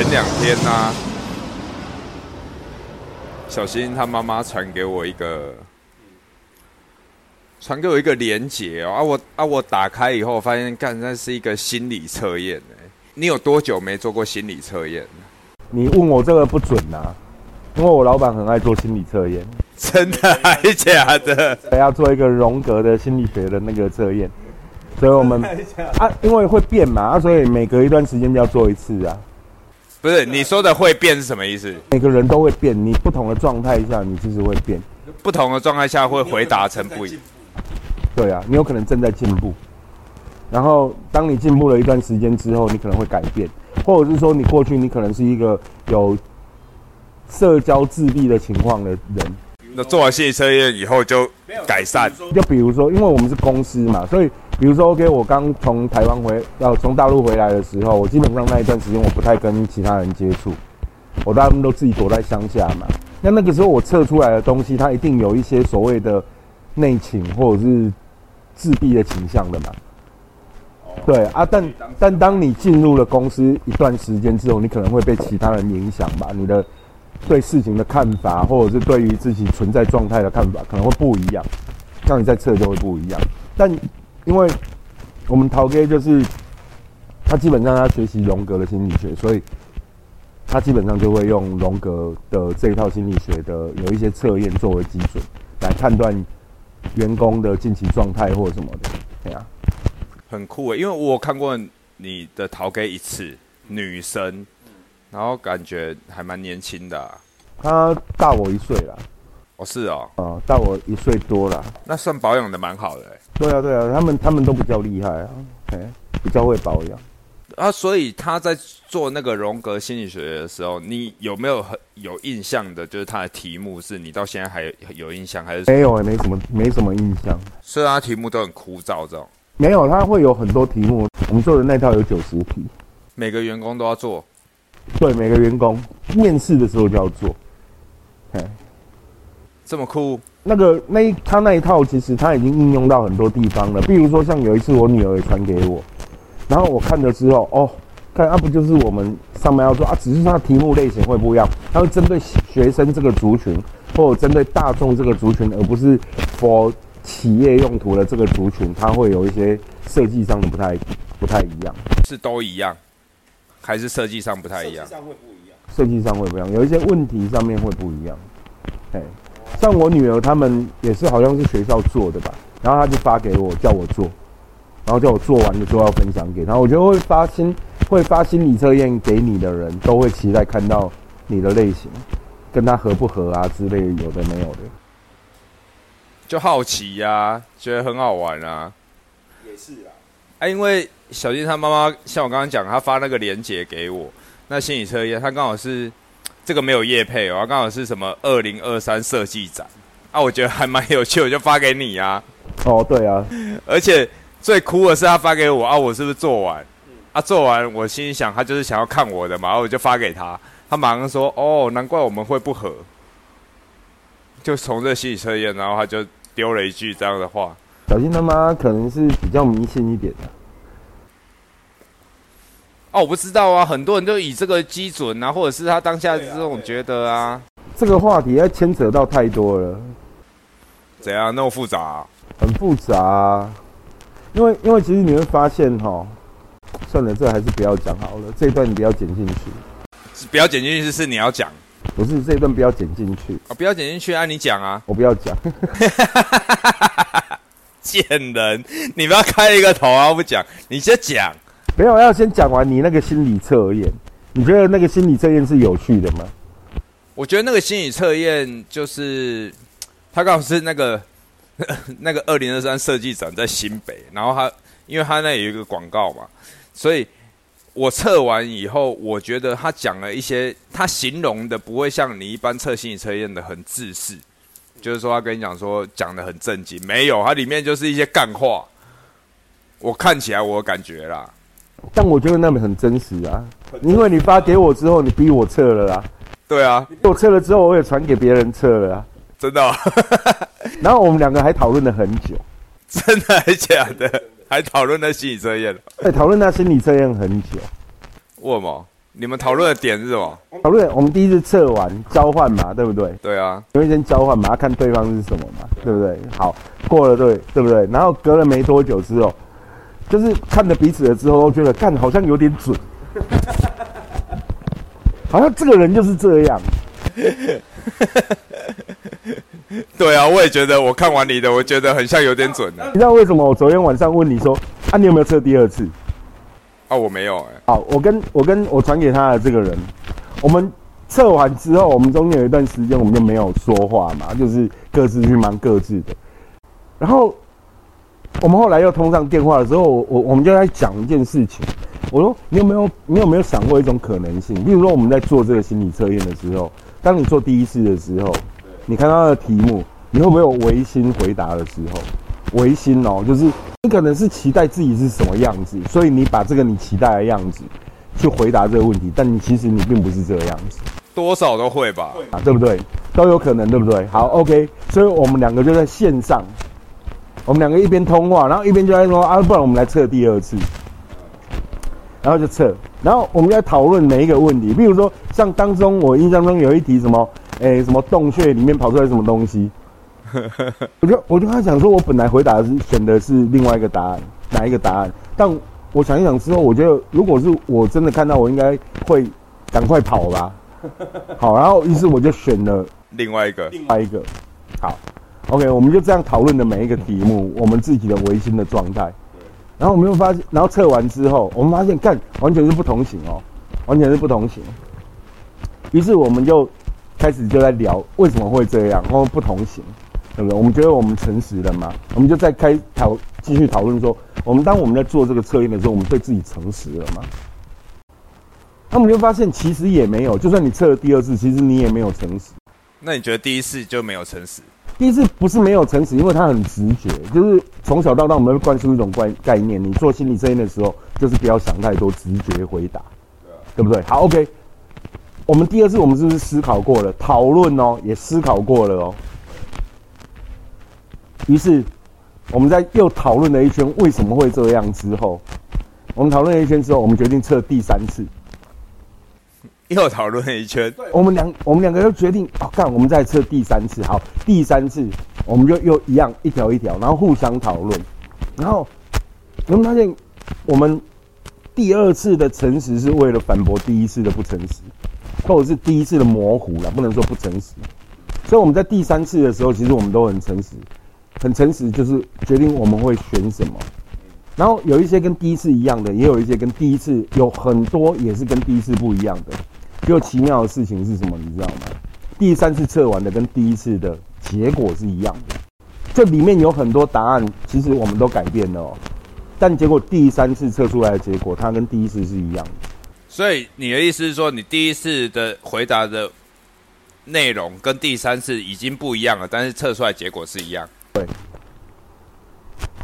前两天呢，小新他妈妈传给我一个，传给我一个连结哦，啊我啊我打开以后发现，干那是一个心理测验哎，你有多久没做过心理测验？你问我这个不准呐，因为我老板很爱做心理测验，真的还是假的？要做一个荣格的心理学的那个测验，所以我们啊，因为会变嘛，啊，所以每隔一段时间就要做一次啊。不是你说的会变是什么意思？每个人都会变，你不同的状态下，你就是会变。不同的状态下会回答成不一。对啊，你有可能正在进步，然后当你进步了一段时间之后，你可能会改变，或者是说你过去你可能是一个有社交自闭的情况的人。那做完心理测验以后就改善。就比如说，因为我们是公司嘛，所以。比如说，OK，我刚从台湾回，要从大陆回来的时候，我基本上那一段时间我不太跟其他人接触，我大部分都自己躲在乡下嘛。那那个时候我测出来的东西，它一定有一些所谓的内倾或者是自闭的倾向的嘛。对啊，但但当你进入了公司一段时间之后，你可能会被其他人影响吧，你的对事情的看法，或者是对于自己存在状态的看法，可能会不一样。像你在测就会不一样，但。因为我们陶哥就是他基本上他学习荣格的心理学，所以他基本上就会用荣格的这一套心理学的有一些测验作为基准来判断员工的近期状态或者什么的，对啊，很酷诶，因为我看过你的陶哥一次，女生，然后感觉还蛮年轻的，他大我一岁啦。哦，是哦，哦，大我一岁多了，那算保养的蛮好的。对啊，对啊，他们他们都比较厉害啊，哎，比较会保养。啊，所以他在做那个荣格心理学的时候，你有没有很有印象的？就是他的题目是你到现在还有印象，还是没有？没什么，没什么印象。所以他题目都很枯燥，这种。没有，他会有很多题目。我们做的那套有九十题，每个员工都要做。对，每个员工面试的时候就要做。哎。这么酷？那个那一他那一套其实他已经应用到很多地方了。比如说像有一次我女儿也传给我，然后我看了之后，哦，看啊不就是我们上面要做啊，只是它题目类型会不一样，它会针对学生这个族群，或者针对大众这个族群，而不是 for 企业用途的这个族群，它会有一些设计上的不太不太一样。是都一样，还是设计上不太一样？设计上会不一样。设计上会不一样，有一些问题上面会不一样。哎。像我女儿他们也是好像是学校做的吧，然后他就发给我叫我做，然后叫我做完了之后要分享给他。我觉得会发心会发心理测验给你的人都会期待看到你的类型，跟他合不合啊之类有的没有的，就好奇呀，觉得很好玩啊。也是啊，哎，因为小金他妈妈像我刚刚讲，他发那个链接给我，那心理测验他刚好是。这个没有业配哦，刚好是什么二零二三设计展啊，我觉得还蛮有趣，我就发给你啊。哦，对啊，而且最酷的是他发给我啊，我是不是做完？啊，做完我心里想他就是想要看我的嘛，然后我就发给他，他马上说哦，难怪我们会不合，就从这心理测验，然后他就丢了一句这样的话。小新他妈可能是比较迷信一点的。哦，我不知道啊，很多人都以这个基准啊，或者是他当下这种觉得啊，这个话题要牵扯到太多了，怎样？那么复杂？很复杂，因为因为其实你会发现哈，算了，这还是不要讲好了，这一段你不要剪进去，不要剪进去是你要讲，不是这一段不要剪进去。啊，不要剪进去啊，你讲啊，我不要讲，贱人，你不要开一个头啊，不讲，你先讲。没有，要先讲完你那个心理测验。你觉得那个心理测验是有趣的吗？我觉得那个心理测验就是，他刚好是那个 那个二零二三设计展在新北，然后他因为他那有一个广告嘛，所以我测完以后，我觉得他讲了一些，他形容的不会像你一般测心理测验的很自私，就是说他跟你讲说讲的很正经，没有，它里面就是一些干话。我看起来我感觉啦。但我觉得那边很真实啊，因为你发给我之后，你逼我测了啊。对啊，我测了之后，我也传给别人测了啊。真的。然后我们两个还讨论了很久。真的还是假的？还讨论那心理测验？对，讨论那心理测验很久。为什么？你们讨论的点是什么？讨论我们第一次测完交换嘛，对不对？对啊，因为先交换嘛，要看对方是什么嘛，对不对？好，过了对对不对？然后隔了没多久之后，就是看了彼此了之后，都觉得干好像有点准，好像这个人就是这样。对啊，我也觉得，我看完你的，我觉得很像有点准的。你知道为什么我昨天晚上问你说啊，你有没有测第二次？啊，我没有哎、好，我跟我跟我传给他的这个人，我们测完之后，我们中间有一段时间我们就没有说话嘛，就是各自去忙各自的。然后我们后来又通上电话的时候，我我我们就在讲一件事情。我说你有没有你有没有想过一种可能性？例如说我们在做这个心理测验的时候，当你做第一次的时候，你看到的题目，你会不会有违心回答的时候？违心哦，就是你可能是期待自己是什么样子，所以你把这个你期待的样子去回答这个问题，但你其实你并不是这个样子多少都会吧。啊，对不对？都有可能，对不对？好，OK，所以我们两个就在线上，我们两个一边通话，然后一边就在说啊，不然我们来测第二次，然后就测，然后我们在讨论每一个问题，比如说像当中我印象中有一题什么，诶，什么洞穴里面跑出来什么东西，我就我就跟他讲说，我本来回答的是选的是另外一个答案，哪一个答案？但我想一想之后，我觉得如果是我真的看到，我应该会赶快跑吧。好，然后于是我就选了另外一个，另外一个。好，OK，我们就这样讨论的每一个题目，我们自己的维心的状态。然后我们又发现，然后测完之后，我们发现，干完全是不同型哦，完全是不同型。于是我们就开始就在聊为什么会这样，然后不同型，对不对？我们觉得我们诚实了吗？我们就在开讨继续讨论说，我们当我们在做这个测验的时候，我们对自己诚实了吗？那我们就发现，其实也没有。就算你测了第二次，其实你也没有诚实。那你觉得第一次就没有诚实？第一次不是没有诚实，因为他很直觉，就是从小到大我们会灌输一种概概念，你做心理测验的时候，就是不要想太多，直觉回答，对不对？好，OK。我们第二次我们是不是思考过了，讨论哦，也思考过了哦。于是我们在又讨论了一圈为什么会这样之后，我们讨论了一圈之后，我们决定测第三次。又讨论一圈，我们两我们两个又决定，哦，干，我们再测第三次，好，第三次我们就又一样一条一条，然后互相讨论，然后你会发现，我们第二次的诚实是为了反驳第一次的不诚实，或者是第一次的模糊了，不能说不诚实。所以我们在第三次的时候，其实我们都很诚实，很诚实，就是决定我们会选什么。然后有一些跟第一次一样的，也有一些跟第一次有很多也是跟第一次不一样的。就奇妙的事情是什么？你知道吗？第三次测完的跟第一次的结果是一样的，这里面有很多答案，其实我们都改变了哦。但结果第三次测出来的结果，它跟第一次是一样的。所以你的意思是说，你第一次的回答的内容跟第三次已经不一样了，但是测出来结果是一样。对。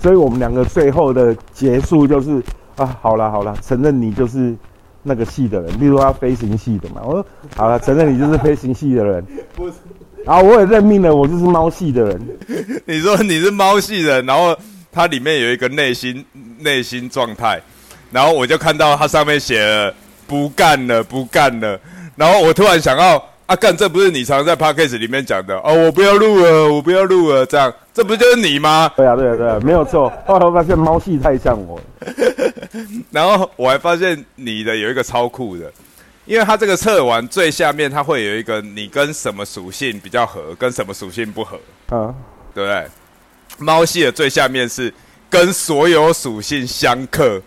所以我们两个最后的结束就是啊，好了好了，承认你就是那个系的人，例如他飞行系的嘛。我说好了，承认你就是飞行系的人。不是。然后我也认命了，我就是猫系的人。你说你是猫系人，然后它里面有一个内心内心状态，然后我就看到它上面写了不干了，不干了。然后我突然想到，啊干，这不是你常在 podcast 里面讲的哦，我不要录了，我不要录了，这样，这不就是你吗？对啊，对啊，对啊，没有错。后来我发现猫系太像我了。然后我还发现你的有一个超酷的，因为它这个测完最下面它会有一个你跟什么属性比较合，跟什么属性不合，啊，对不对？猫系的最下面是跟所有属性相克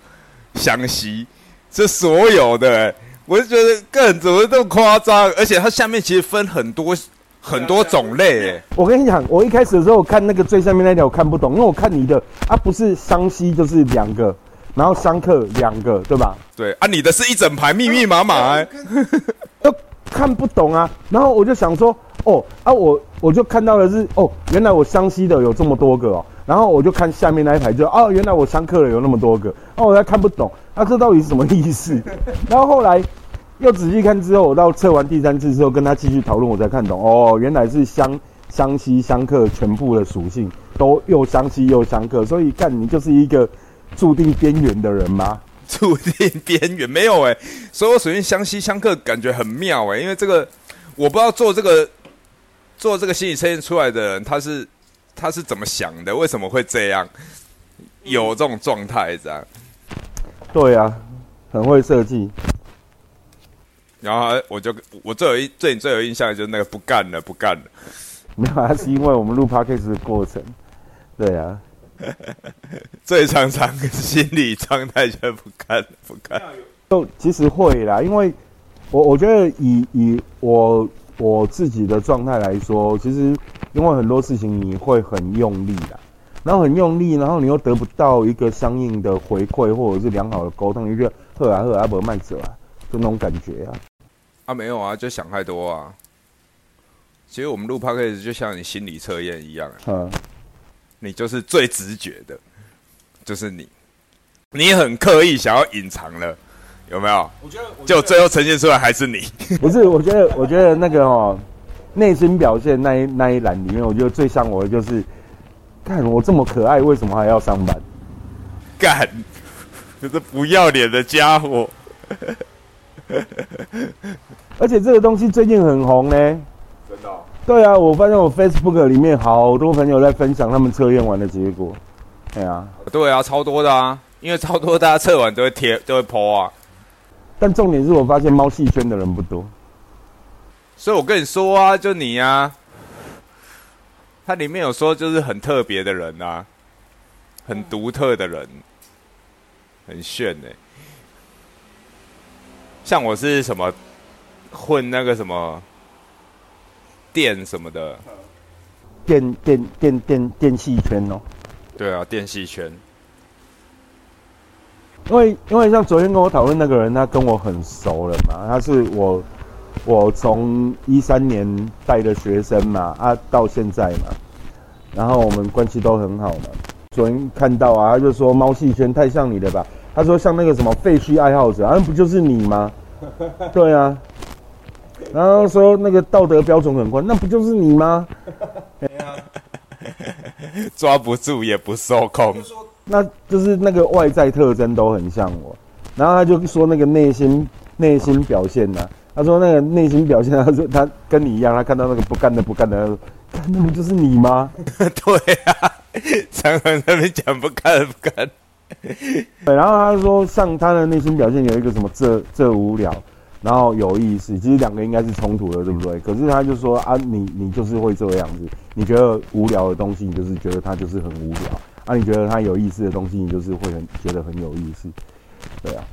相吸，这所有的、欸，我就觉得更怎么这么夸张？而且它下面其实分很多很多种类、欸，我跟你讲，我一开始的时候看那个最上面那条我看不懂，因为我看你的啊，不是相吸就是两个，然后相克两个，对吧？对啊，你的是一整排密密麻麻、欸，都看不懂啊。然后我就想说，哦啊，我我就看到的是，哦，原来我相吸的有这么多个哦。然后我就看下面那一排就，哦，原来我相克的有那么多个，哦，我还看不懂，啊，这到底是什么意思？然后后来又仔细看之后，我到测完第三次之后，跟他继续讨论，我才看懂，哦，原来是相相吸相克全部的属性都又相吸又相克，所以干你就是一个注定边缘的人吗？注定边缘。没有哎、所以我首先相吸相克，感觉很妙哎、因为这个我不知道做这个做这个心理测验出来的人，他是他是怎么想的？为什么会这样？有这种状态这样，对啊，很会设计。然后我就我最有一对你最有印象的就是那个不干了不干了，没有啊，是因为我们录 podcast 的过程。对啊，最常常心理状态就不干不干。就其实会啦，因为我我觉得以以我我自己的状态来说，其实因为很多事情你会很用力啦，然后很用力，然后你又得不到一个相应的回馈或者是良好的沟通，你就觉得呵啊呵啊不慢走啊，就那种感觉啊。啊，没有啊，就想太多啊。其实我们录 podcast 就像你心理测验一样、啊，嗯，你就是最直觉的，就是你，你很刻意想要隐藏了，有没有？我觉得就最后呈现出来还是你。不是，我觉得我觉得那个哦，内心表现那一那一栏里面，我觉得最像我的就是，看我这么可爱，为什么还要上班？干，就是不要脸的家伙。而且这个东西最近很红呢。真的、哦？对啊，我发现我 Facebook 里面好多朋友在分享他们测验完的结果。对啊，对啊，超多的啊，因为超多大家测完都会贴，都会 po 啊。但重点是我发现猫戏圈的人不多。所以我跟你说啊，就你啊，它里面有说就是很特别的人啊，很独特的人，很炫哎、像我是什么混那个什么电什么的，电电电电电器圈哦，对啊，电器圈。因为因为像昨天跟我讨论那个人，他跟我很熟了嘛，他是我我从一三年带的学生嘛，啊到现在嘛，然后我们关系都很好嘛。昨天看到啊，他就说猫戏圈太像你了吧？他说像那个什么废墟爱好者，啊，那不就是你吗？对啊，然后说那个道德标准很宽，那不就是你吗？抓不住也不受控，那就是那个外在特征都很像我。然后他就说那个内心内心表现呢、他说那个内心表现，他说他跟你一样，他看到那个不干的不干的，他说干那不就是你吗？对啊，常常在那边讲不干不干，对，然后他说像他的内心表现有一个什么这这无聊，然后有意思，其实两个应该是冲突的，对不对？可是他就说啊，你你就是会这样子，你觉得无聊的东西，你就是觉得它就是很无聊啊，你觉得它有意思的东西，你就是会很觉得很有意思，对啊。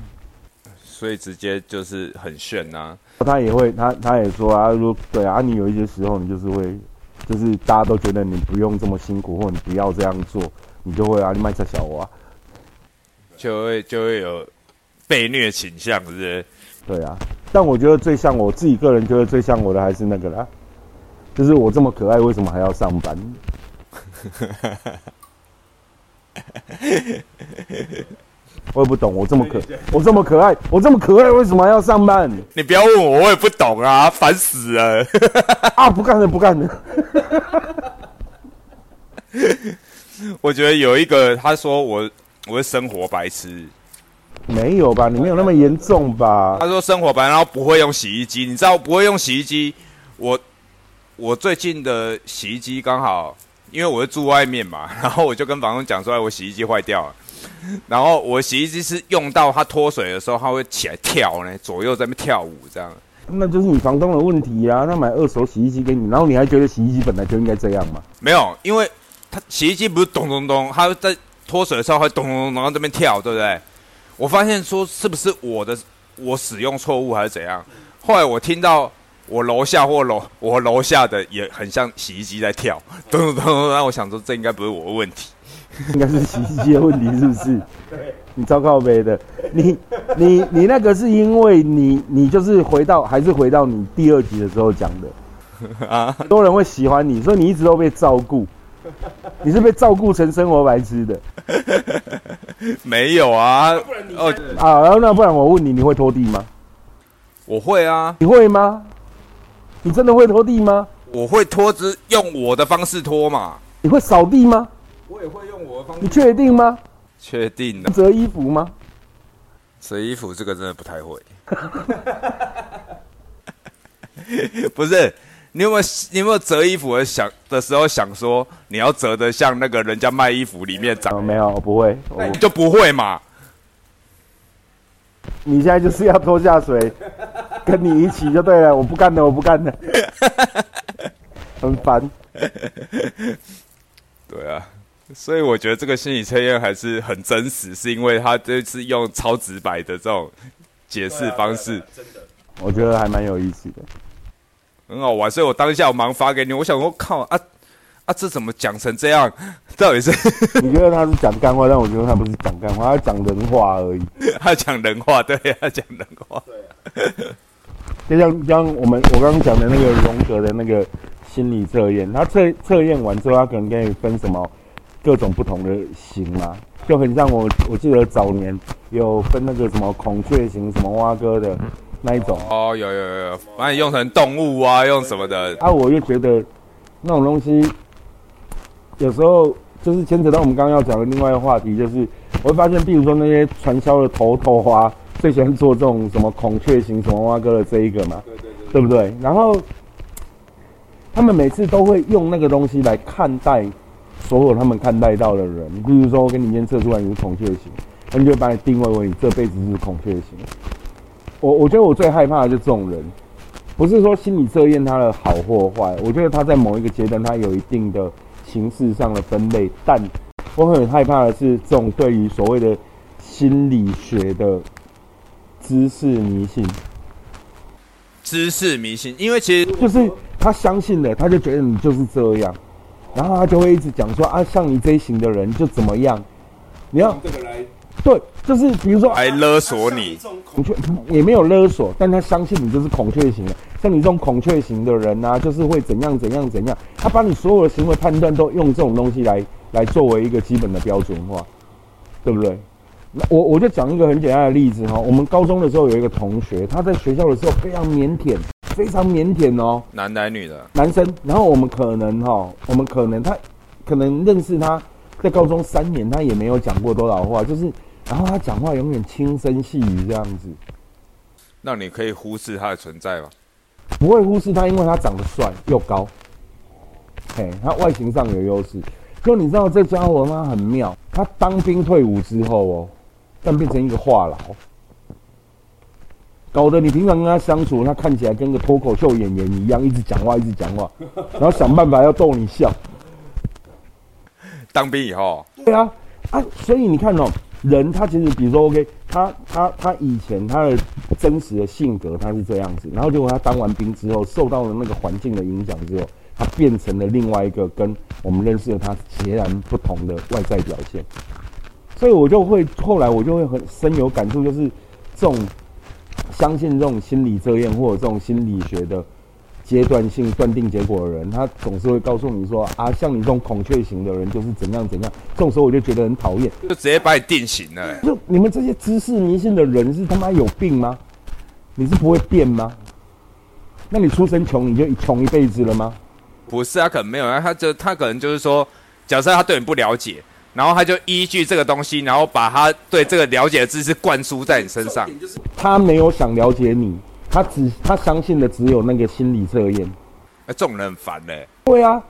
所以直接就是很炫呐、他也会，他他也说啊，说对啊，你有一些时候你就是会，就是大家都觉得你不用这么辛苦，或你不要这样做，你就会啊，你卖菜小娃，就会就会有被虐倾向，是不是？对啊。但我觉得最像我自己个人觉得最像我的还是那个啦，就是我这么可爱，为什么还要上班？我也不懂，我这么可，我这么可爱，我这么可爱，为什么还要上班？你不要问我，我也不懂啊，烦死了。啊，不干了，不干了。我觉得有一个他说我我是生活白痴，没有吧？你没有那么严重吧他？说生活白，然后不会用洗衣机，你知道不会用洗衣机，我我最近的洗衣机刚好，因为我是住外面嘛，然后我就跟房东讲说，哎我洗衣机坏掉了。然后我洗衣机是用到它脱水的时候，它会起来跳呢，左右在那边跳舞这样。那就是你房东的问题啊！他买二手洗衣机给你，然后你还觉得洗衣机本来就应该这样嘛？没有，因为它洗衣机不是咚咚咚，它在脱水的时候会咚咚咚，然后这边跳，对不对？我发现说是不是我的我使用错误还是怎样？后来我听到我楼下或楼我楼下的也很像洗衣机在跳，咚咚咚咚，然后我想说这应该不是我的问题。应该是洗衣机的问题，是不是？对，你糟糕呗的，你你你那个是因为你你就是回到还是回到你第二集的时候讲的啊很多人会喜欢你，所以你一直都被照顾，你是被照顾成生活白痴的 没有啊，哦，啊。然后那不然我问你，你会拖地吗？我会啊，你会吗？你真的会拖地吗？我会拖只用我的方式拖嘛。你会扫地吗？我也会用我的方式你确定吗？确定的，折衣服吗？折衣服这个真的不太会。不是，你有没有你有没有折衣服的想的时候想说你要折的像那个人家卖衣服里面长，哦，没有，我不会。我你就不会嘛？你现在就是要拖下水，跟你一起就对了。我不干了，我不干了，很烦。对啊，所以我觉得这个心理测验还是很真实，是因为他这次用超直白的这种解释方式，真的我觉得还蛮有意思的。很好玩。所以我当下我忙发给你，我想说靠啊啊，这怎么讲成这样？到底是 你觉得他是讲干话，但我觉得他不是讲干话，他讲人话而已。他讲人话？对，他讲人话。就像像我们我刚刚讲的那个荣格的那个心理测验，他测测验完之后，他可能给你分什么各种不同的型嘛，就很像我我记得早年有分那个什么孔雀型、什么蛙哥的那一种。哦，有有有有，把你用成动物啊，用什么的？啊，我又觉得那种东西有时候就是牵扯到我们刚刚要讲的另外一个话题，就是我会发现，比如说那些传销的头头花最喜欢做这种什么孔雀型、什么蛙哥的这一个嘛，对对对，对不对？然后他们每次都会用那个东西来看待所有他们看待到的人，比如说我给你今天测出来你是孔雀型，他们就把你定位为你这辈子是孔雀型。我我觉得我最害怕的就是这种人，不是说心理测验他的好或坏，我觉得他在某一个阶段他有一定的形式上的分类，但我很害怕的是这种对于所谓的心理学的知识迷信。知识迷信，因为其实就是他相信了，他就觉得你就是这样，然后他就会一直讲说啊，像你这一型的人就怎么样，你要这个来对，就是比如说来勒索你，孔雀也没有勒索，但他相信你就是孔雀型的，像你这种孔雀型的人呐、就是会怎样怎样怎样，他把你所有的行为判断都用这种东西来来作为一个基本的标准化，对不对？那我我就讲一个很简单的例子哈，我们高中的时候有一个同学，他在学校的时候非常腼腆，非常腼腆哦，男男女的？男生，然后我们可能哈，我们可能他可能认识他在高中三年，他也没有讲过多少话，就是然后他讲话永远轻声细语这样子，那你可以忽视他的存在吗？不会忽视他，因为他长得帅又高，嘿，他外形上有优势。可你知道这家伙他很妙，他当兵退伍之后哦，但变成一个话痨，搞得你平常跟他相处，他看起来跟个脱口秀演员一样，一直讲话，一直讲话，然后想办法要逗你笑。当兵以后，对啊，啊，所以你看哦，人他其实比如说 OK，他他他以前他的真实的性格他是这样子，然后结果他当完兵之后，受到了那个环境的影响之后，他变成了另外一个跟我们认识的他截然不同的外在表现。所以我就会后来我就会很深有感触，就是这种相信这种心理测验或者这种心理学的阶段性断定结果的人，他总是会告诉你说啊，像你这种孔雀型的人就是怎样怎样。这种时候我就觉得很讨厌，就直接把你定型了、欸。就你们这些知识迷信的人是他妈有病吗？你是不会变吗？那你出生穷你就穷一辈子了吗？不是，啊可能没有啊，他就他可能就是说，假设他对你不了解，然后他就依据这个东西，然后把他对这个了解的知识灌输在你身上。他没有想了解你，他只他相信的只有那个心理测验。哎、这种人很烦嘞、对啊，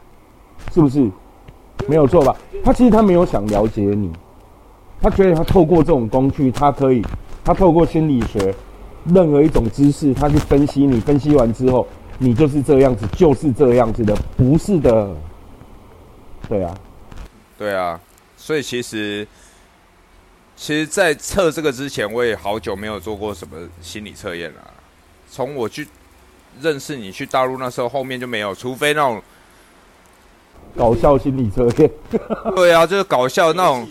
是不是？没有错吧？他其实他没有想了解你，他觉得他透过这种工具，他可以，他透过心理学任何一种知识，他去分析你，分析完之后，你就是这样子，就是这样子的，不是的。对啊，对啊，所以其实，其实，在测这个之前，我也好久没有做过什么心理测验了。从我去认识你去大陆那时候，后面就没有，除非那种，搞笑心理测验，对啊，就是搞笑那种，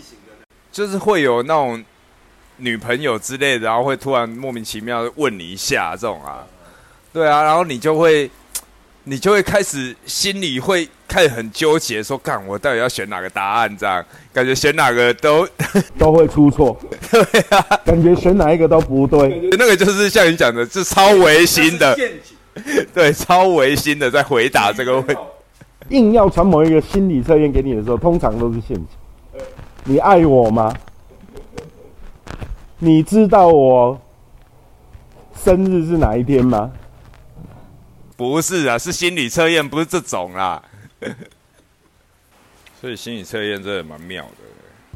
就是会有那种女朋友之类的，然后会突然莫名其妙地问你一下这种啊，对啊，然后你就会，你就会开始心里会开始很纠结，说干我到底要选哪个答案？这样感觉选哪个都 都会出错。对啊，感觉选哪一个都不对。那个就是像你讲的，是超违心的，陷阱，对，超违心的在回答这个问题。硬要传某一个心理测验给你的时候，通常都是陷阱。你爱我吗？你知道我生日是哪一天吗？不是啊，是心理测验，不是这种啦。所以心理测验真的蛮妙的。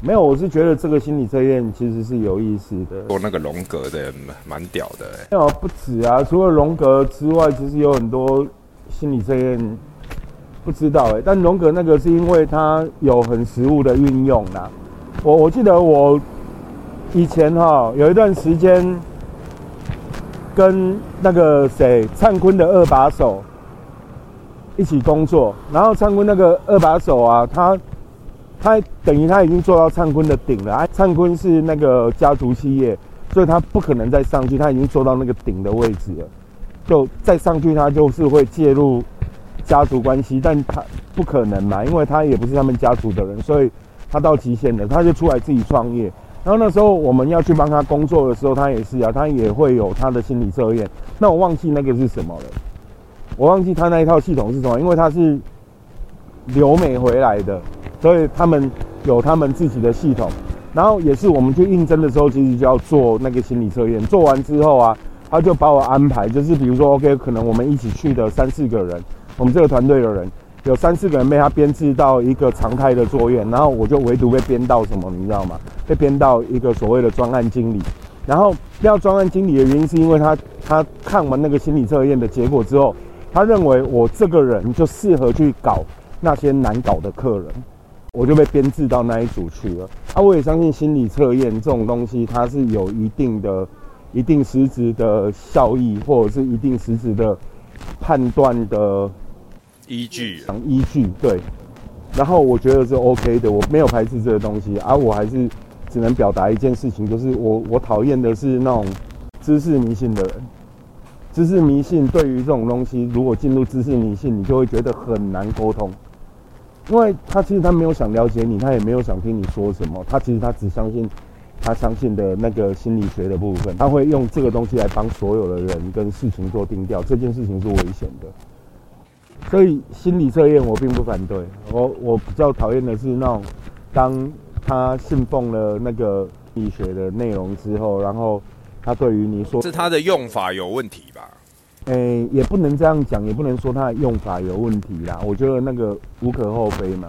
没有，我是觉得这个心理测验其实是有意思的。做那个荣格的蛮屌的。没有，不止啊，除了荣格之外，其实有很多心理测验不知道哎。但荣格那个是因为它有很实物的运用啦。我我记得我以前哈有一段时间跟那个谁灿坤的二把手一起工作，然后灿坤那个二把手啊，他。他等于他已经做到灿坤的顶了，啊，灿坤是那个家族企业，所以他不可能再上去，他已经做到那个顶的位置了，就再上去他就是会介入家族关系，但他不可能嘛，因为他也不是他们家族的人，所以他到极限了，他就出来自己创业。然后那时候我们要去帮他工作的时候，他也是啊，他也会有他的心理测验。那我忘记那个是什么了，我忘记他那一套系统是什么，因为他是留美回来的。所以他们有他们自己的系统，然后也是我们去应征的时候，其实就要做那个心理测验。做完之后啊，他就把我安排，就是比如说，OK，可能我们一起去的三四个人，我们这个团队的人有三四个人被他编制到一个常态的作业，然后我就唯独被编到什么，你知道吗？被编到一个所谓的专案经理。然后要专案经理的原因是因为他他看完那个心理测验的结果之后，他认为我这个人就适合去搞那些难搞的客人。我就被编制到那一组去了。啊，我也相信心理测验这种东西，它是有一定的、一定实质的效益，或者是一定实质的判断的依据。依据对。然后我觉得是 OK 的，我没有排斥这个东西。而我还是只能表达一件事情，就是我我讨厌的是那种知识迷信的人。知识迷信对于这种东西，如果进入知识迷信，你就会觉得很难沟通。因为他其实他没有想了解你，他也没有想听你说什么，他其实他只相信他相信的那个心理学的部分，他会用这个东西来帮所有的人跟事情做定调，这件事情是危险的。所以心理测验我并不反对，我我比较讨厌的是那种当他信奉了那个心理学的内容之后，然后他对于你说是他的用法有问题吧？诶，也不能这样讲，也不能说他的用法有问题啦。我觉得那个无可厚非嘛，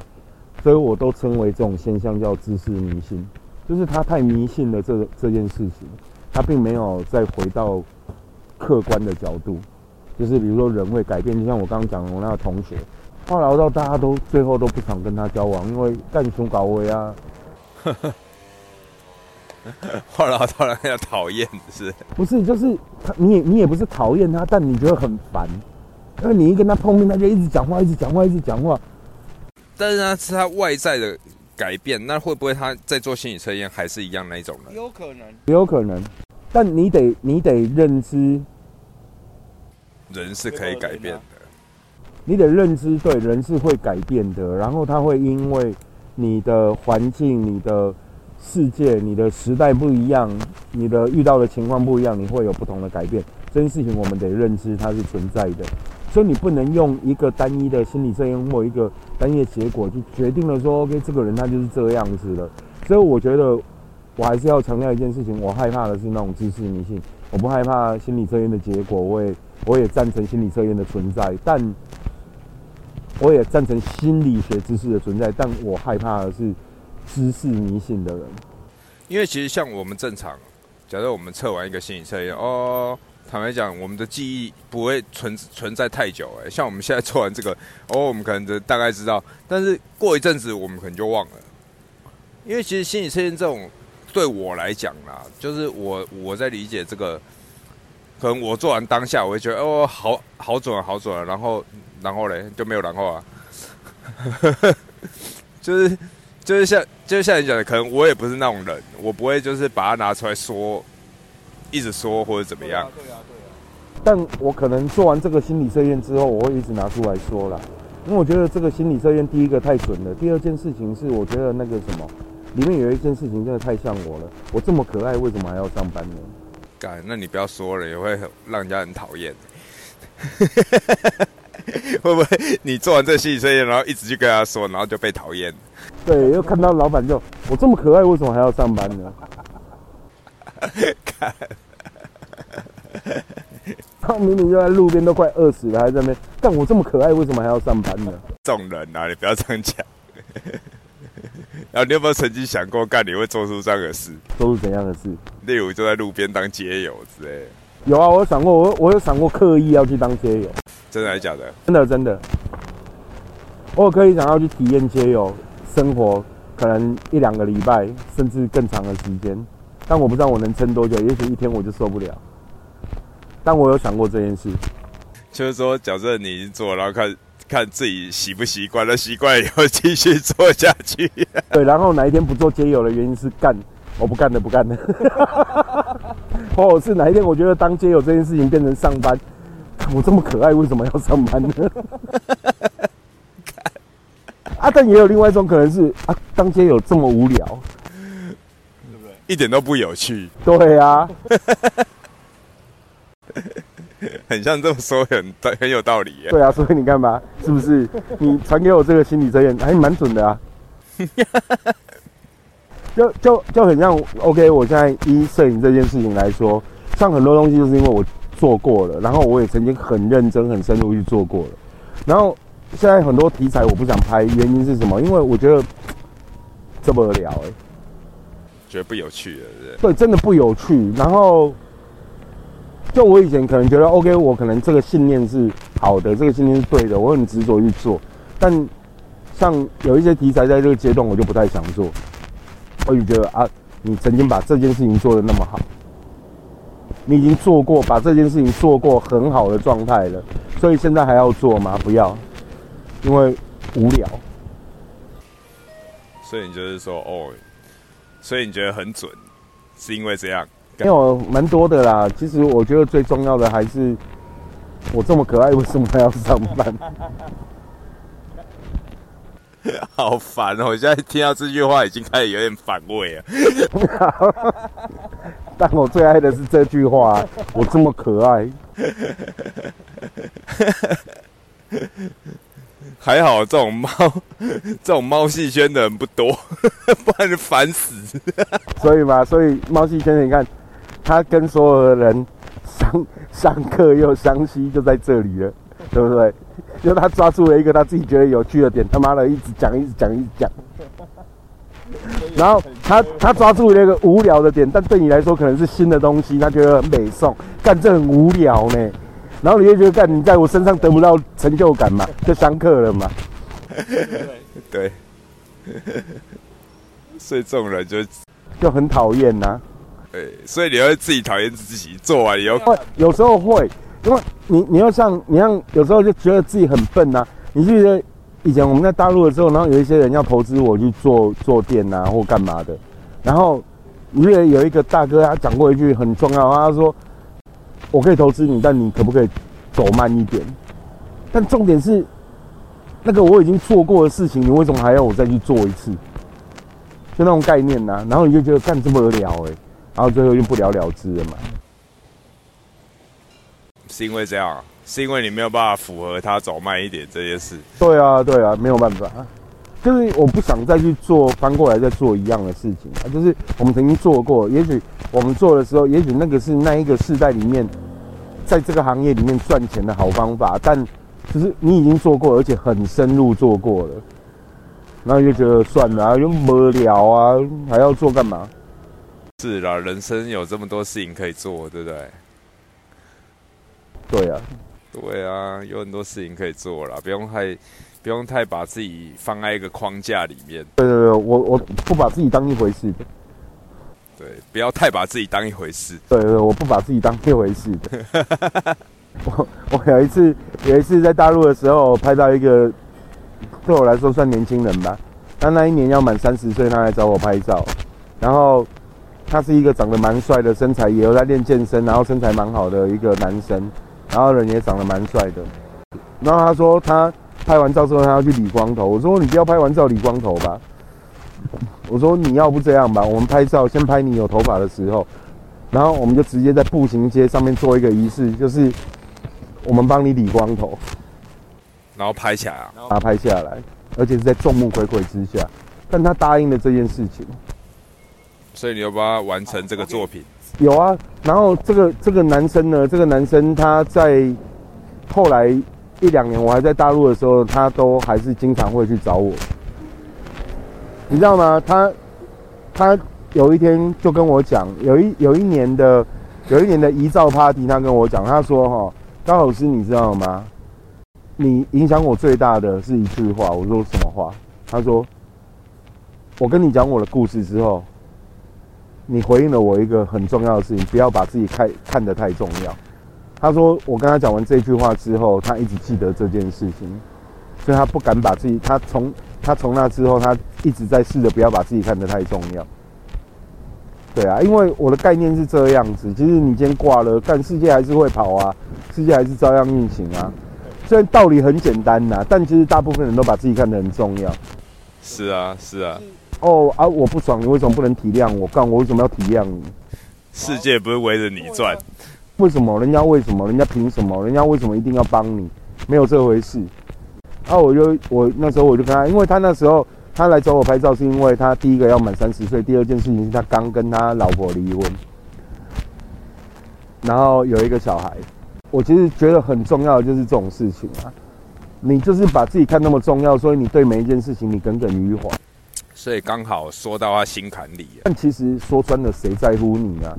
所以我都称为这种现象叫知识迷信，就是他太迷信了这这件事情，他并没有再回到客观的角度，就是比如说人会改变，就像我刚刚讲我那个同学，后来到大家都最后都不想跟他交往，因为干穷搞威啊。后来到了要讨厌是？不是，就是他，你也你也不是讨厌他，但你觉得很烦，因为你一跟他碰面，他就一直讲话，一直讲话，一直讲话。但是呢，是他外在的改变，那会不会他在做心理测验还是一样那一种呢？有可能，有可能。但你得你得认知，人是可以改变的。你得认知，对，人是会改变的。然后他会因为你的环境，你的。世界，你的时代不一样，你的遇到的情况不一样，你会有不同的改变。这件事情我们得认知它是存在的，所以你不能用一个单一的心理测验或一个单一的结果就决定了说，OK，这个人他就是这样子的。所以我觉得我还是要强调一件事情，我害怕的是那种知识迷信，我不害怕心理测验的结果，我也我也赞成心理测验的存在，但我也赞成心理学知识的存在，但我害怕的是。知识迷信的人，因为其实像我们正常，假设我们测完一个心理测验，哦，坦白讲，我们的记忆不会存存在太久。哎，像我们现在做完这个，哦，我们可能就大概知道，但是过一阵子，我们可能就忘了。因为其实心理测验这种，对我来讲啦，就是我我在理解这个，可能我做完当下，我会觉得哦，好好准，好准，然后然后嘞就没有然后啊，就是。就是像，就是像你讲的，可能我也不是那种人，我不会就是把它拿出来说，一直说或者怎么样。对啊，对啊。但我可能做完这个心理测验之后，我会一直拿出来说了，因为我觉得这个心理测验第一个太准了，第二件事情是我觉得那个什么，里面有一件事情真的太像我了。我这么可爱，为什么还要上班呢？干，那你不要说了，也会让人家很讨厌。会不会你做完这个心理测验，然后一直去跟他说，然后就被讨厌？对，又看到老板就我这么可爱，为什么还要上班呢？他明明就在路边都快饿死了，还在那边。但我这么可爱，为什么还要上班呢？这种人啊，你不要这样讲。然后你有没有曾经想过，干你会做出这样的事？做出怎样的事？例如就在路边当街友之类。有啊，我有想过，我我有想过刻意要去当街友。真的还是假的？真的真的。我有刻意想要去体验街友生活，可能一两个礼拜，甚至更长的时间。但我不知道我能撑多久，也许一天我就受不了。但我有想过这件事，就是说，假设你已经做，然后看看自己习不习惯，了习惯以后继续做下去。对，然后哪一天不做街友的原因是干，我不干了，不干的。或 者是哪一天我觉得当街友这件事情变成上班，我这么可爱，为什么要上班呢？啊，但也有另外一种可能是啊，当街友这么无聊，对不对？一点都不有趣。对啊。很像这么说，很很有道理。对啊，所以你干嘛，是不是？你传给我这个心理测验还蛮准的啊。就就就很像，OK，我现在依摄影这件事情来说，像很多东西就是因为我做过了，然后我也曾经很认真、很深入去做过了。然后现在很多题材我不想拍，原因是什么？因为我觉得这么聊，哎，觉得不有趣了，对，真的不有趣。然后。就我以前可能觉得 OK，我可能这个信念是好的，这个信念是对的，我很执着去做。但像有一些题材在这个阶段，我就不太想做。我就觉得啊，你曾经把这件事情做得那么好，你已经做过，把这件事情做过很好的状态了，所以现在还要做吗？不要，因为无聊。所以你就是说哦，所以你觉得很准，是因为这样。没有蛮多的啦。其实我觉得最重要的还是我这么可爱，为什么还要上班？好烦哦！我现在听到这句话已经开始有点反胃了。但我最爱的是这句话：我这么可爱。还好这种猫，这种猫戏圈的人不多，不然就烦死。所以嘛，所以猫戏圈，你看。他跟所有的人相相克又相吸，就在这里了，对不对？就他抓住了一个他自己觉得有趣的点，他妈的一直讲，一直讲，一直讲。然后他他抓住了一个无聊的点，但对你来说可能是新的东西，他觉得很美颂，干这很无聊呢。然后你就觉得干你在我身上得不到成就感嘛，就相克了嘛。对，所以这种人就就很讨厌呐。对，所以你会自己讨厌自己，做完以后有时候会，因为你你要像你像有时候就觉得自己很笨呐。你记得以前我们在大陆的时候，然后有一些人要投资我去做做店呐或干嘛的，然后你记得有一个大哥他讲过一句很重要，他说我可以投资你，但你可不可以走慢一点？但重点是那个我已经做过的事情，你为什么还要我再去做一次？就那种概念呐，然后你就觉得干这么无聊哎。然后最后又不了了之了嘛？是因为这样？是因为你没有办法符合他走慢一点这件事？对啊，对啊，没有办法，就是我不想再去做翻过来再做一样的事情啊。就是我们曾经做过，也许我们做的时候，也许那个是那一个世代里面，在这个行业里面赚钱的好方法，但就是你已经做过，而且很深入做过了，然后就觉得算了，又无聊啊，还要做干嘛？是啦，人生有这么多事情可以做，对不对？对啊，对啊，有很多事情可以做了，不用太不用太把自己放在一个框架里面。对对对，我我不把自己当一回事的。对，不要太把自己当一回事。对对，我不把自己当一回事的。我我有一次有一次在大陆的时候拍到一个，对我来说算年轻人吧。他那一年要满三十岁，他来找我拍照，然后。他是一个长得蛮帅的，身材也有在练健身，然后身材蛮好的一个男生，然后人也长得蛮帅的。然后他说他拍完照之后他要去理光头，我说你不要拍完照理光头吧。我说你要不这样吧，我们拍照先拍你有头发的时候，然后我们就直接在步行街上面做一个仪式，就是我们帮你理光头，然后拍下来啊，把它拍下来，而且是在众目睽睽之下。但他答应了这件事情。所以你要帮他完成这个作品，有啊，然后这个这个男生呢，这个男生他在后来一两年我还在大陆的时候，他都还是经常会去找我，你知道吗？他他有一天就跟我讲，有一有一年的有一年的遗照 party，他跟我讲，他说哈，高老师你知道吗？你影响我最大的是一句话，我说什么话？他说，我跟你讲我的故事之后。你回应了我一个很重要的事情，不要把自己看看得太重要。他说，我跟他讲完这句话之后，他一直记得这件事情，所以他不敢把自己，他从他从那之后，他一直在试着不要把自己看得太重要。对啊，因为我的概念是这样子，其实你今天挂了，但世界还是会跑啊，世界还是照样运行啊。虽然道理很简单呐，但其实大部分人都把自己看得很重要。是啊，是啊。哦啊！我不爽，你为什么不能体谅我？干我为什么要体谅你？世界不是围着你转，为什么？人家为什么？人家凭什么？人家为什么一定要帮你？没有这回事。啊！我就我那时候我就跟他，因为他那时候他来找我拍照，是因为他第一个要满三十岁，第二件事情是他刚跟他老婆离婚，然后有一个小孩。我其实觉得很重要的就是这种事情啊，你就是把自己看那么重要，所以你对每一件事情你耿耿于怀。所以刚好说到他心坎里。但其实说穿了，谁在乎你啊？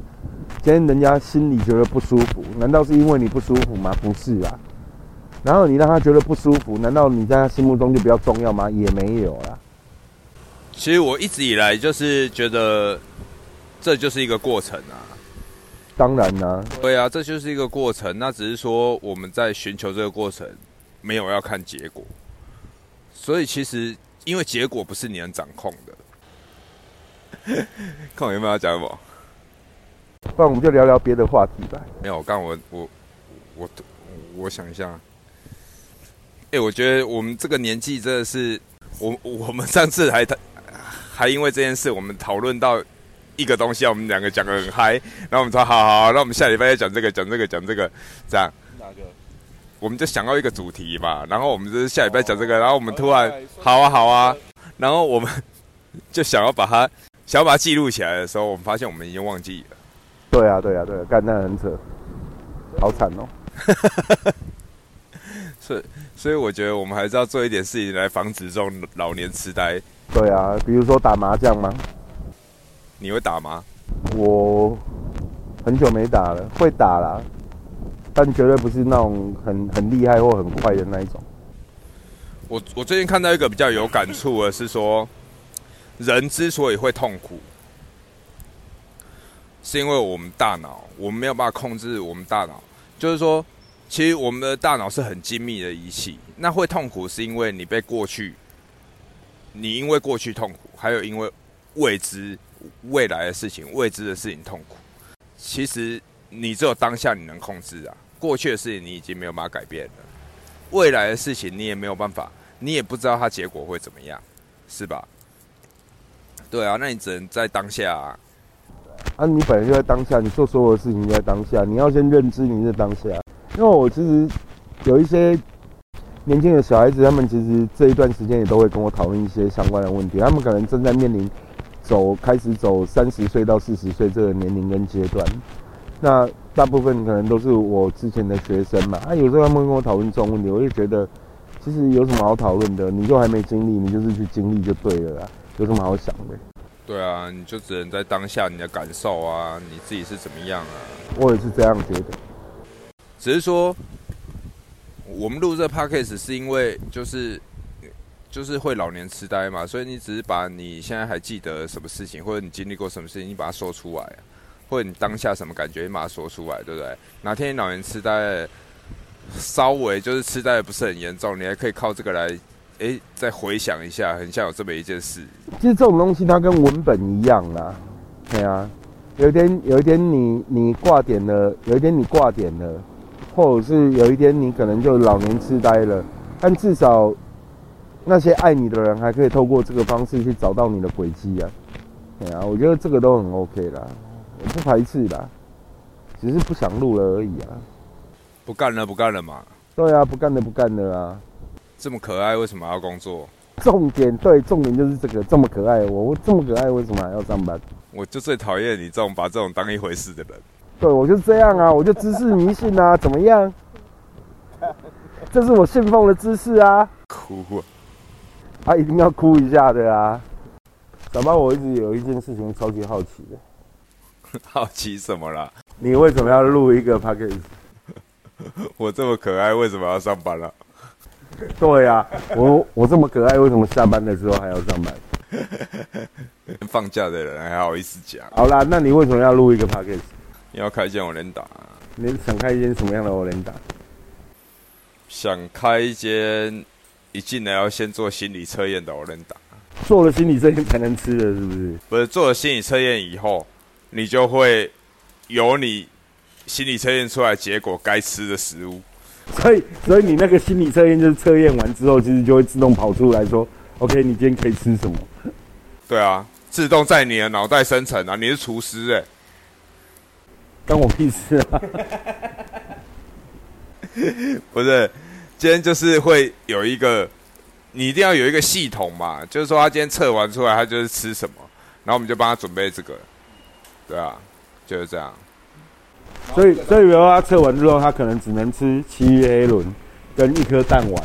今天人家心里觉得不舒服，难道是因为你不舒服吗？不是啊。然后你让他觉得不舒服，难道你在他心目中就比较重要吗？也没有啦。其实我一直以来就是觉得，这就是一个过程啊。当然啦。对啊，这就是一个过程。那只是说我们在寻求这个过程，没有要看结果。所以其实。因为结果不是你能掌控的，看我有没有要讲什么？不然我们就聊聊别的话题吧。没有，刚我我我我想一下。哎，我觉得我们这个年纪真的是，我我们上次还还因为这件事，我们讨论到一个东西，我们两个讲的很嗨，然后我们说好好，那我们下礼拜再讲这个，讲这个，讲这个，这样。哪个？我们就想到一个主题嘛，然后我们就是下礼拜讲这个，然后我们突然好啊好啊，然后我们就想要把它想要把它记录起来的时候，我们发现我们已经忘记了。对啊对啊对啊，干那很扯，好惨哦。所以所以我觉得我们还是要做一点事情来防止这种老年痴呆。对啊，比如说打麻将吗？你会打吗？我很久没打了，会打啦。但绝对不是那种很很厉害或很快的那一种。我我最近看到一个比较有感触的是说，人之所以会痛苦，是因为我们大脑我们没有办法控制我们大脑。就是说，其实我们的大脑是很精密的仪器。那会痛苦是因为你被过去，你因为过去痛苦，还有因为未知未来的事情、未知的事情痛苦。其实。你只有当下你能控制啊，过去的事情你已经没有办法改变了，未来的事情你也没有办法，你也不知道它结果会怎么样，是吧？对啊，那你只能在当下啊。啊，你本来就在当下，你做所有的事情就在当下，你要先认知你在当下。因为我其实有一些年轻的小孩子，他们其实这一段时间也都会跟我讨论一些相关的问题，他们可能正在面临走开始走三十岁到四十岁这个年龄跟阶段。那大部分可能都是我之前的学生嘛，啊，有时候他们跟我讨论这种问题，我就觉得，其实有什么好讨论的？你就还没经历，你就是去经历就对了啦，有什么好想的？对啊，你就只能在当下你的感受啊，你自己是怎么样啊？我也是这样觉得。只是说，我们录这 podcast 是因为就是就是会老年痴呆嘛，所以你只是把你现在还记得什么事情，或者你经历过什么事情，你把它说出来啊。或者你当下什么感觉，你把它说出来，对不对？哪天你老年痴呆，稍微就是痴呆不是很严重，你还可以靠这个来，哎，再回想一下，很像有这么一件事。其实这种东西它跟文本一样啦，对啊。有一天，有一天你你挂点了，有一天你挂点了，或者是有一天你可能就老年痴呆了，但至少那些爱你的人还可以透过这个方式去找到你的轨迹啊。对啊，我觉得这个都很 OK 啦。不排斥啦，只是不想录了而已啊。不干了，不干了嘛。对啊，不干了，不干了啊。这么可爱，为什么要工作？重点对，重点就是这个，这么可爱，我这么可爱，为什么还要上班？我就最讨厌你这种把这种当一回事的人。对，我就这样啊，我就知识迷信啊，怎么样？这是我信奉的知识啊，哭啊！啊，一定要哭一下的啊。小猫，我一直有一件事情超级好奇的，好奇什么啦？你为什么要录一个 p a c k a g e 我这么可爱，为什么要上班了？对呀、我我这么可爱，为什么下班的时候还要上班？放假的人还好意思讲？好啦，那你为什么要录一个 p a c k a g e 你要开一间我能打，你想开一间什么样的我能打？想开一间一进来要先做心理测验的我能打，做了心理测验才能吃的，是不是？不是做了心理测验以后，你就会有你心理测验出来结果该吃的食物。所以，所以你那个心理测验就是测验完之后，其实就会自动跑出来说，OK，你今天可以吃什么？对啊，自动在你的脑袋生成啊！你是厨师哎、关我屁事啊！不是，今天就是会有一个，你一定要有一个系统嘛，就是说他今天测完出来，他就是吃什么，然后我们就帮他准备这个，对啊，就是这样。所以，所以比如说他测完之后，他可能只能吃七月黑轮跟一颗蛋丸。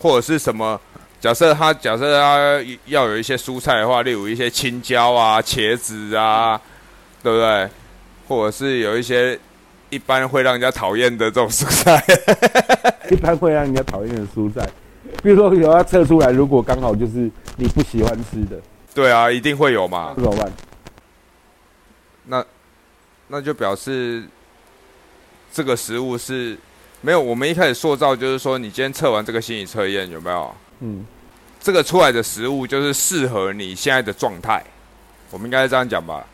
或者是什么？假设他假设他要有一些蔬菜的话，例如一些青椒啊、茄子啊，对不对？或者是有一些一般会让人家讨厌的这种蔬菜，一般会让人家讨厌的蔬菜，比如说有他测出来，如果刚好就是你不喜欢吃的，对啊，一定会有嘛。怎么办？那那就表示这个食物是没有。我们一开始塑造就是说，你今天测完这个心理测验有没有？嗯，这个出来的食物就是适合你现在的状态。我们应该这样讲吧，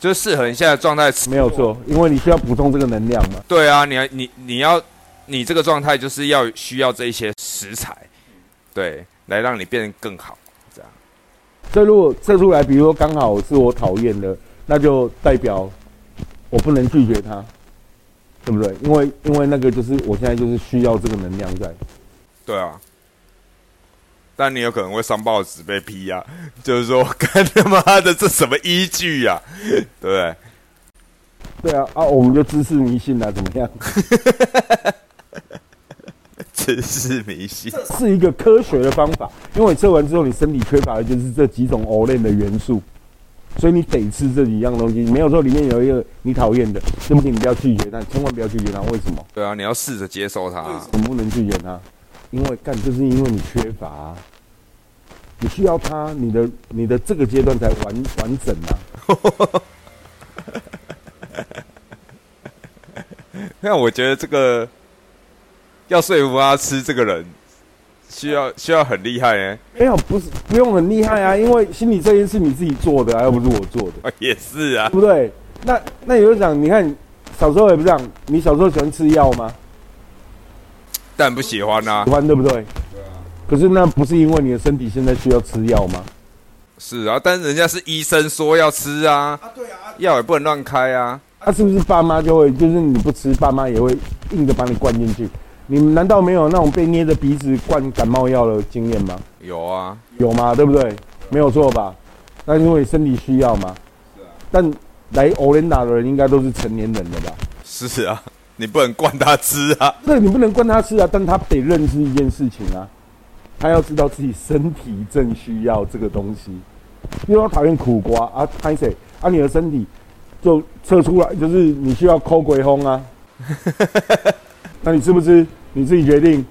就是适合你现在的状态吃。没有错，因为你需要补充这个能量嘛。对啊，你要你你要你这个状态就是要需要这一些食材，对，来让你变得更好。这样所以如果测出来，比如说刚好是我讨厌的，那就代表我不能拒绝他，对不对？因为因为那个就是我现在就是需要这个能量在。对啊。但你有可能会上报纸被批啊，就是说，干他妈的这什么依据呀、对不对？对啊，啊，我们就知识迷信啊，怎么样？知识迷信，是一个科学的方法，因为你测完之后，你身体缺乏的就是这几种 O 类的元素，所以你得吃这几样东西。没有说里面有一个你讨厌的，对不起，你不要拒绝它，千万不要拒绝它。为什么？对啊，你要试着接受它。我们不能拒绝它？因为干，就是因为你缺乏、啊，你需要它，你的你的这个阶段才完完整啊。那我觉得这个要说服他吃这个人，需要需要很厉害呢。没有，不是不用很厉害啊，因为心理测验是你自己做的啊，又不是我做的。也是啊对，不对？那那有人讲，你看小时候也不是这样，你小时候喜欢吃药吗？但不喜欢啊喜。欢对不对？可是那不是因为你的身体现在需要吃药吗？是啊，但是人家是医生说要吃啊，药也不能乱开啊。那、是不是爸妈就会，就是你不吃，爸妈也会硬着把你灌进去？你们难道没有那种被捏着鼻子灌感冒药的经验吗？有啊，有吗？对不对？没有错吧？那因为身体需要嘛。但来欧联达的人应该都是成年人了吧？是啊，你不能灌他吃啊。对你不能灌他吃啊，但他得认知一件事情啊，他要知道自己身体正需要这个东西。因为他讨厌苦瓜啊，拍谁啊？你的身体就测出来就是你需要抠鬼烘啊，那你吃不吃？你自己决定。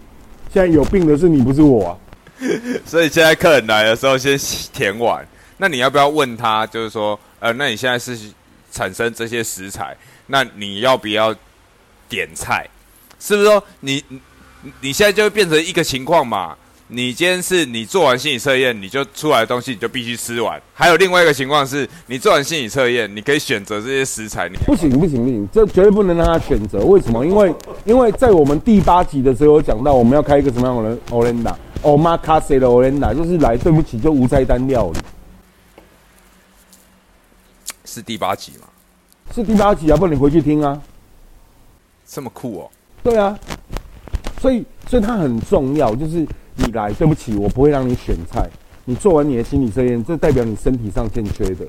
现在有病的是你，不是我。所以现在客人来的时候先填碗，那你要不要问他？就是说，呃，那你现在是产生这些食材，那你要不要点菜？是不是说你你你现在就会变成一个情况嘛？你今天是你做完心理测验，你就出来的东西你就必须吃完。还有另外一个情况是，你做完心理测验，你可以选择这些食材，你不行不行不行，这绝对不能让他选择。为什么？因为因为在我们第八集的时候有讲到，我们要开一个什么样的欧联达？欧玛卡塞的欧联达，就是来对不起就无菜单料理，是第八集吗？是第八集啊，不然你回去听啊。这么酷哦！对啊，所以所以它很重要，就是你来，对不起，我不会让你选菜。你做完你的心理测验，这代表你身体上欠缺的，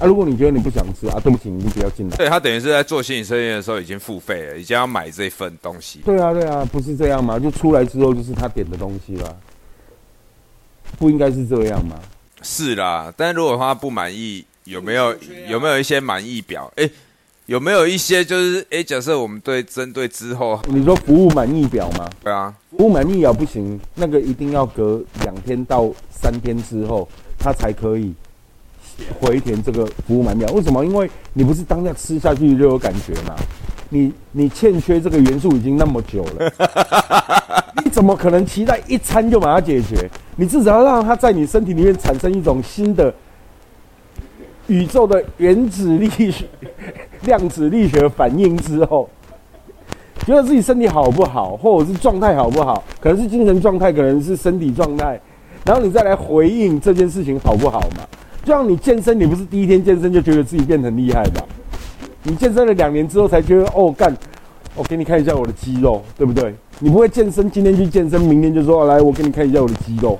啊，如果你觉得你不想吃啊，对不起，你就不要进来。对他等于是在做心理测验的时候已经付费了，已经要买这份东西。对啊，对啊，不是这样吗？就出来之后就是他点的东西了，不应该是这样吗？是啦，但如果他不满意，有没有有没有一些满意表？哎，有没有一些就是哎，假设我们对针对之后，你说服务满意表吗？对啊，服务满意表不行，那个一定要隔两天到三天之后，它才可以。回填这个服务满表，为什么？因为你不是当下吃下去就有感觉嘛？你你欠缺这个元素已经那么久了，你怎么可能期待一餐就把它解决？你至少要让它在你身体里面产生一种新的宇宙的原子力学、量子力学反应之后，觉得自己身体好不好，或者是状态好不好？可能是精神状态，可能是身体状态，然后你再来回应这件事情好不好嘛？就像你健身，你不是第一天健身就觉得自己变很厉害吧？你健身了两年之后才觉得哦，干，我给你看一下我的肌肉，对不对？你不会健身，今天去健身，明天就说来，我给你看一下我的肌肉，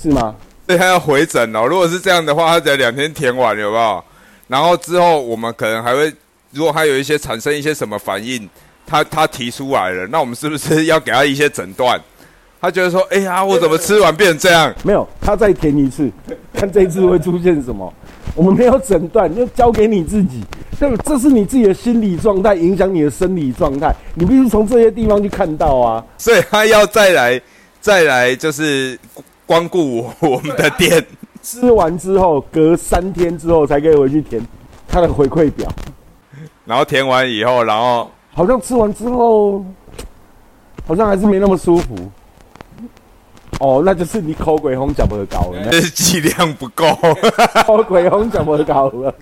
是吗？对，他要回诊哦。如果是这样的话，他只要两天填完，有没有？然后之后我们可能还会，如果他有一些产生一些什么反应，他他提出来了，那我们是不是要给他一些诊断？他觉得说：“哎呀，我怎么吃完变成这样？”没有，他再填一次，看这一次会出现什么。我们没有诊断，就交给你自己。这这是你自己的心理状态影响你的生理状态，你必须从这些地方去看到啊。所以他要再来，再来就是光顾我我们的店。吃完之后，隔三天之后才可以回去填他的回馈表。然后填完以后，然后好像吃完之后，好像还是没那么舒服。哦，那就是你口鬼红讲不高了，这 是剂量不够，口鬼红讲不高了。